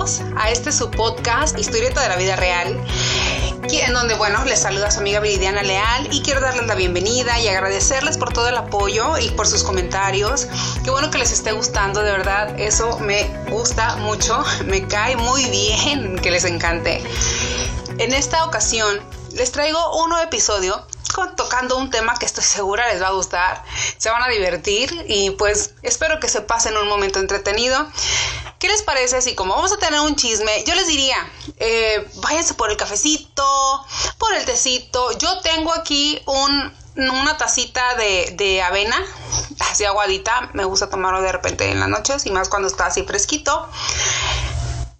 a este su podcast Historieta de la Vida Real, en donde, bueno, les saluda su amiga Viridiana Leal y quiero darles la bienvenida y agradecerles por todo el apoyo y por sus comentarios. Qué bueno que les esté gustando, de verdad, eso me gusta mucho, me cae muy bien que les encante. En esta ocasión les traigo un nuevo episodio tocando un tema que estoy segura les va a gustar, se van a divertir y pues espero que se pasen un momento entretenido. ¿Qué les parece si como vamos a tener un chisme, yo les diría, eh, váyanse por el cafecito, por el tecito, yo tengo aquí un, una tacita de, de avena, así aguadita, me gusta tomarlo de repente en las noches y más cuando está así fresquito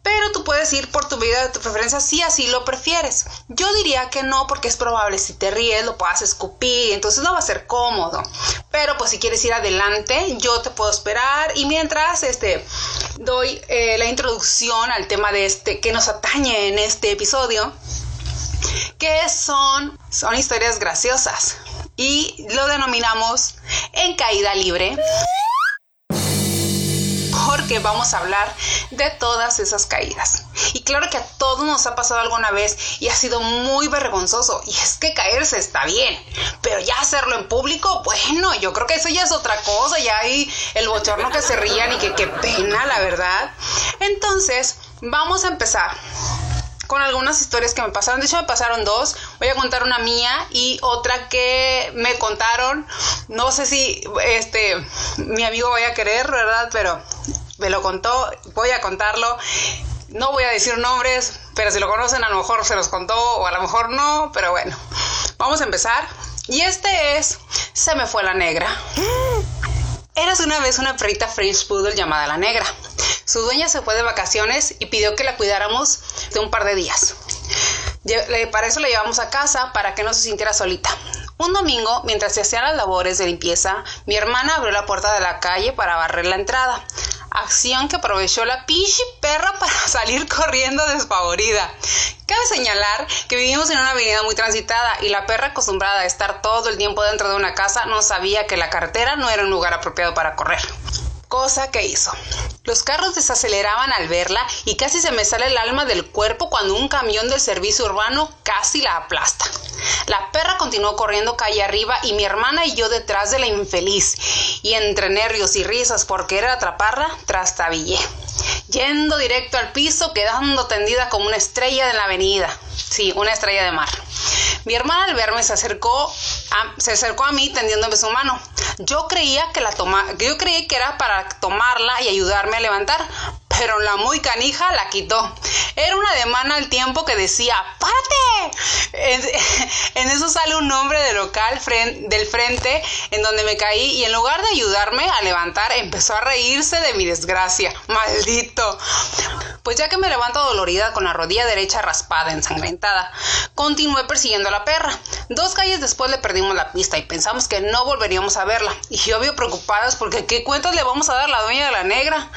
pero tú puedes ir por tu vida de tu preferencia si así lo prefieres. Yo diría que no porque es probable si te ríes lo puedas escupir, entonces no va a ser cómodo. Pero pues si quieres ir adelante, yo te puedo esperar y mientras este doy eh, la introducción al tema de este que nos atañe en este episodio, que son son historias graciosas y lo denominamos en caída libre porque vamos a hablar de todas esas caídas. Y claro que a todos nos ha pasado alguna vez y ha sido muy vergonzoso. Y es que caerse está bien, pero ya hacerlo en público, bueno, yo creo que eso ya es otra cosa. Ya hay el bochorno que se rían y que qué pena, la verdad. Entonces, vamos a empezar con algunas historias que me pasaron. De hecho, me pasaron dos. Voy a contar una mía y otra que me contaron. No sé si este mi amigo vaya a querer, ¿verdad? Pero me lo contó. Voy a contarlo. No voy a decir nombres, pero si lo conocen, a lo mejor se los contó o a lo mejor no. Pero bueno, vamos a empezar. Y este es Se me fue la negra. Eras una vez una perrita French Poodle llamada La Negra. Su dueña se fue de vacaciones y pidió que la cuidáramos de un par de días. Para eso la llevamos a casa para que no se sintiera solita. Un domingo, mientras se hacían las labores de limpieza, mi hermana abrió la puerta de la calle para barrer la entrada acción que aprovechó la pichi perra para salir corriendo despavorida. Cabe señalar que vivimos en una avenida muy transitada y la perra acostumbrada a estar todo el tiempo dentro de una casa no sabía que la carretera no era un lugar apropiado para correr cosa que hizo. Los carros desaceleraban al verla y casi se me sale el alma del cuerpo cuando un camión del servicio urbano casi la aplasta. La perra continuó corriendo calle arriba y mi hermana y yo detrás de la infeliz. Y entre nervios y risas por querer atraparla, trastabillé. Yendo directo al piso, quedando tendida como una estrella de la avenida. Sí, una estrella de mar. Mi hermana al verme se acercó a, se acercó a mí tendiéndome su mano. Yo creía que la toma, yo creí que era para tomarla y ayudarme a levantar, pero la muy canija la quitó. Era una demanda al tiempo que decía, ¡párate! En, eso sale un hombre del local del frente en donde me caí y en lugar de ayudarme a levantar, empezó a reírse de mi desgracia. ¡Maldito! Pues ya que me levanto dolorida con la rodilla derecha raspada, ensangrentada, continué persiguiendo a la perra. Dos calles después le perdimos la pista y pensamos que no volveríamos a verla. Y yo vio preocupadas porque ¿qué cuentas le vamos a dar a la dueña de la negra?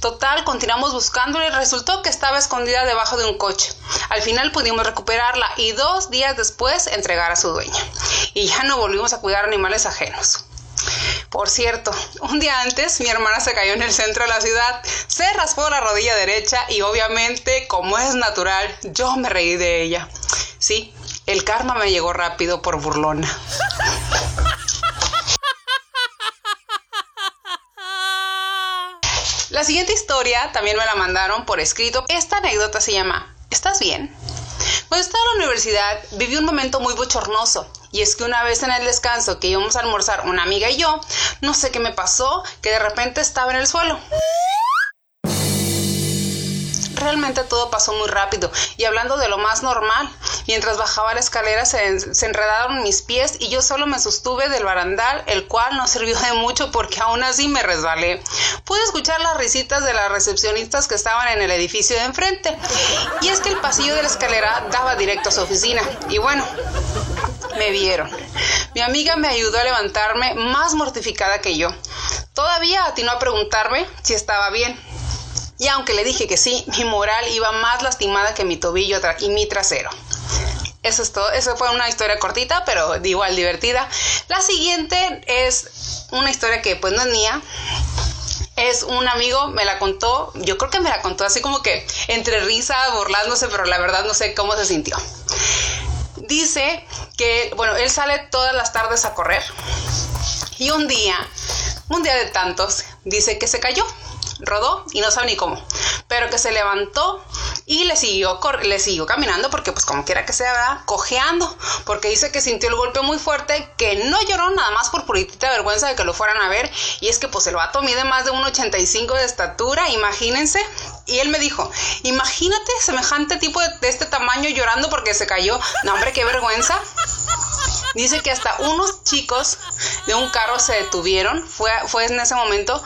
Total, continuamos buscándola y resultó que estaba escondida debajo de un coche. Al final pudimos recuperarla y dos días después entregar a su dueña. Y ya no volvimos a cuidar animales ajenos. Por cierto, un día antes mi hermana se cayó en el centro de la ciudad, se raspó la rodilla derecha y obviamente, como es natural, yo me reí de ella. Sí, el karma me llegó rápido por burlona. La siguiente historia también me la mandaron por escrito. Esta anécdota se llama ¿Estás bien? Cuando estaba en la universidad viví un momento muy bochornoso y es que una vez en el descanso que íbamos a almorzar una amiga y yo, no sé qué me pasó, que de repente estaba en el suelo realmente todo pasó muy rápido y hablando de lo más normal, mientras bajaba la escalera se, enredaron mis pies y yo solo me sostuve del barandal, el cual no sirvió de mucho porque aún así me resbalé. Pude escuchar las risitas de las recepcionistas que estaban en el edificio de enfrente y es que el pasillo de la escalera daba directo a su oficina y bueno, me vieron. Mi amiga me ayudó a levantarme más mortificada que yo. Todavía atinó a preguntarme si estaba bien. Y aunque le dije que sí, mi moral iba más lastimada que mi tobillo y mi trasero. Eso es todo. Eso fue una historia cortita, pero igual divertida. La siguiente es una historia que pues no es mía. es un amigo, me la contó, yo creo que me la contó así como que entre risa, burlándose, pero la verdad no sé cómo se sintió. Dice que, bueno, él sale todas las tardes a correr y un día, un día de tantos, dice que se cayó, rodó y no sabe ni cómo, pero que se levantó y le siguió, le siguió caminando porque pues como quiera que sea, cojeando, porque dice que sintió el golpe muy fuerte, que no lloró nada más por puritita vergüenza de que lo fueran a ver, y es que pues el vato mide más de 1,85 de estatura, imagínense, y él me dijo, imagínate semejante tipo de, este tamaño llorando porque se cayó, no hombre, qué vergüenza. Dice que hasta unos chicos de un carro se detuvieron. Fue, fue en ese momento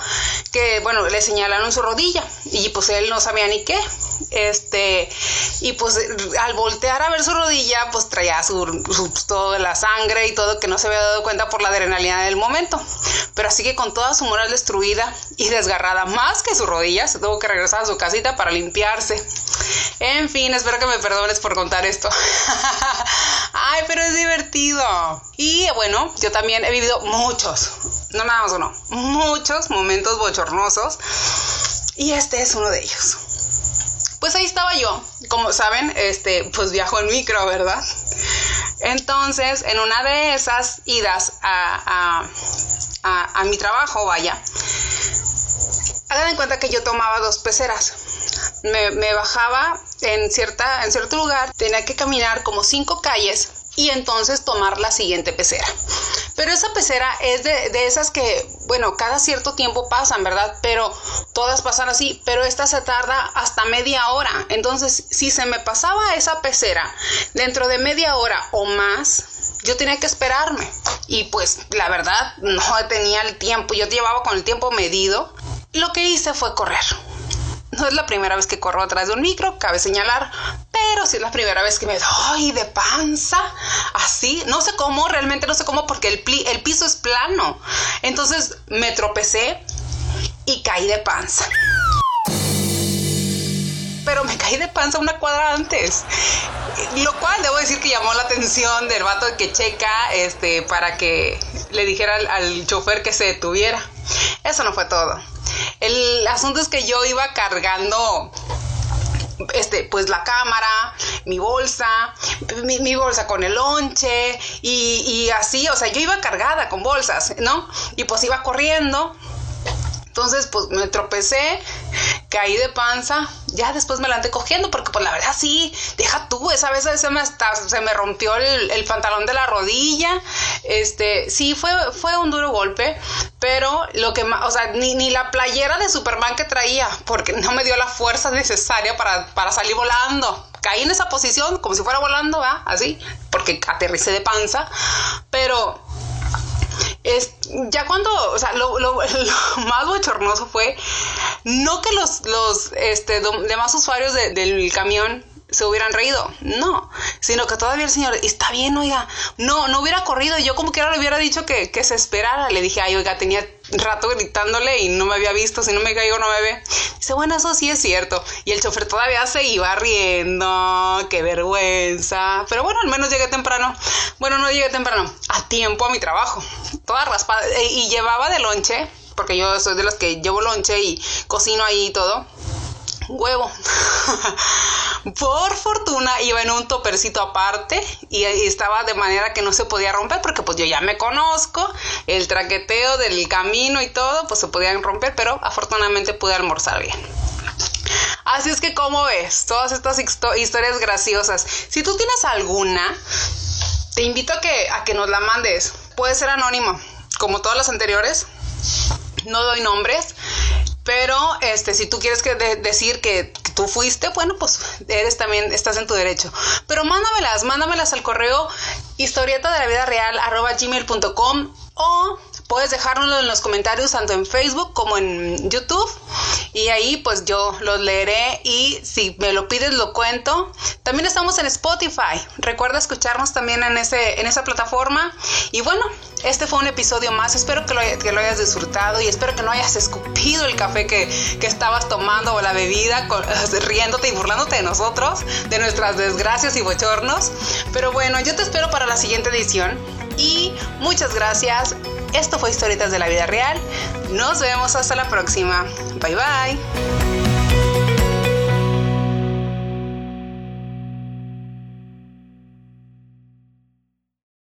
que, bueno, le señalaron su rodilla y pues él no sabía ni qué. Este, y pues al voltear a ver su rodilla, pues traía su, su toda la sangre y todo que no se había dado cuenta por la adrenalina del momento. Pero así que con toda su moral destruida y desgarrada, más que su rodilla, se tuvo que regresar a su para limpiarse. En fin, espero que me perdones por contar esto. Ay, pero es divertido. Y bueno, yo también he vivido muchos, no nada más uno, muchos momentos bochornosos. Y este es uno de ellos. Pues ahí estaba yo, como saben, este, pues viajo en micro, ¿verdad? Entonces, en una de esas idas a, a, a, mi trabajo, vaya, hagan en cuenta que yo tomaba dos peceras. Me, bajaba en, cierta, en cierto lugar, tenía que caminar como cinco calles y entonces tomar la siguiente pecera. Pero esa pecera es de, esas que, bueno, cada cierto tiempo pasan, ¿verdad? Pero todas pasan así, pero esta se tarda hasta media hora. Entonces, si se me pasaba esa pecera dentro de media hora o más, yo tenía que esperarme. Y pues la verdad no tenía el tiempo, yo llevaba con el tiempo medido. Lo que hice fue correr. No es la primera vez que corro atrás de un micro, cabe señalar, pero sí es la primera vez que me doy de panza, así, no sé cómo, realmente no sé cómo, porque el, piso es plano. Entonces me tropecé y caí de panza. Pero me caí de panza una cuadra antes. Lo cual debo decir que llamó la atención del vato que checa este, para que le dijera al chofer que se detuviera. Eso no fue todo. El asunto es que yo iba cargando este, pues la cámara, mi bolsa, mi, bolsa con el lonche y, y, así, o sea, yo iba cargada con bolsas, ¿no? Y pues iba corriendo entonces, pues me tropecé, caí de panza, ya después me la andé cogiendo, porque pues la verdad sí, deja tú, esa vez se me, se me rompió el, pantalón de la rodilla, este, sí, fue, fue un duro golpe, pero lo que más, o sea, ni, ni la playera de Superman que traía, porque no me dio la fuerza necesaria para, para salir volando. Caí en esa posición como si fuera volando, ¿va? Así, porque aterricé de panza, pero es, ya cuando, o sea, lo, lo, más bochornoso fue no que los, los este, demás usuarios del camión se hubieran reído, no, sino que todavía el señor, está bien, oiga, no, no hubiera corrido, yo como que ahora le hubiera dicho que, que se esperara, le dije, ay, oiga, tenía rato gritándole y no me había visto, si no me caigo no me ve. Dice, bueno, eso sí es cierto. Y el chofer todavía se iba riendo, qué vergüenza. Pero bueno, al menos llegué temprano. Bueno, no llegué temprano, a tiempo a mi trabajo. Toda raspada. E, y llevaba de lonche, porque yo soy de los que llevo lonche y cocino ahí y todo huevo. Por fortuna iba en un topercito aparte y, estaba de manera que no se podía romper porque pues yo ya me conozco, el traqueteo del camino y todo, pues se podían romper, pero afortunadamente pude almorzar bien. Así es que como ves, todas estas historias graciosas, si tú tienes alguna, te invito a que, a que nos la mandes. Puede ser anónimo, como todas las anteriores. No doy nombres. Pero este, si tú quieres que decir que, tú fuiste, bueno, pues eres también, estás en tu derecho. Pero mándamelas, mándamelas al correo historieta de la vida real arroba gmail.com o puedes dejárnoslo en los comentarios tanto en Facebook como en YouTube y ahí pues yo los leeré y si me lo pides lo cuento. También estamos en Spotify. Recuerda escucharnos también en ese en esa plataforma y bueno, este fue un episodio más. Espero que lo, que lo hayas disfrutado y espero que no hayas escupido el café que, que estabas tomando o la bebida riéndote y burlándote de nosotros, de nuestras desgracias y bochornos. Pero bueno, yo te espero para la siguiente edición y muchas gracias Esto fue Historietas de la Vida Real. Nos vemos hasta la próxima. Bye bye.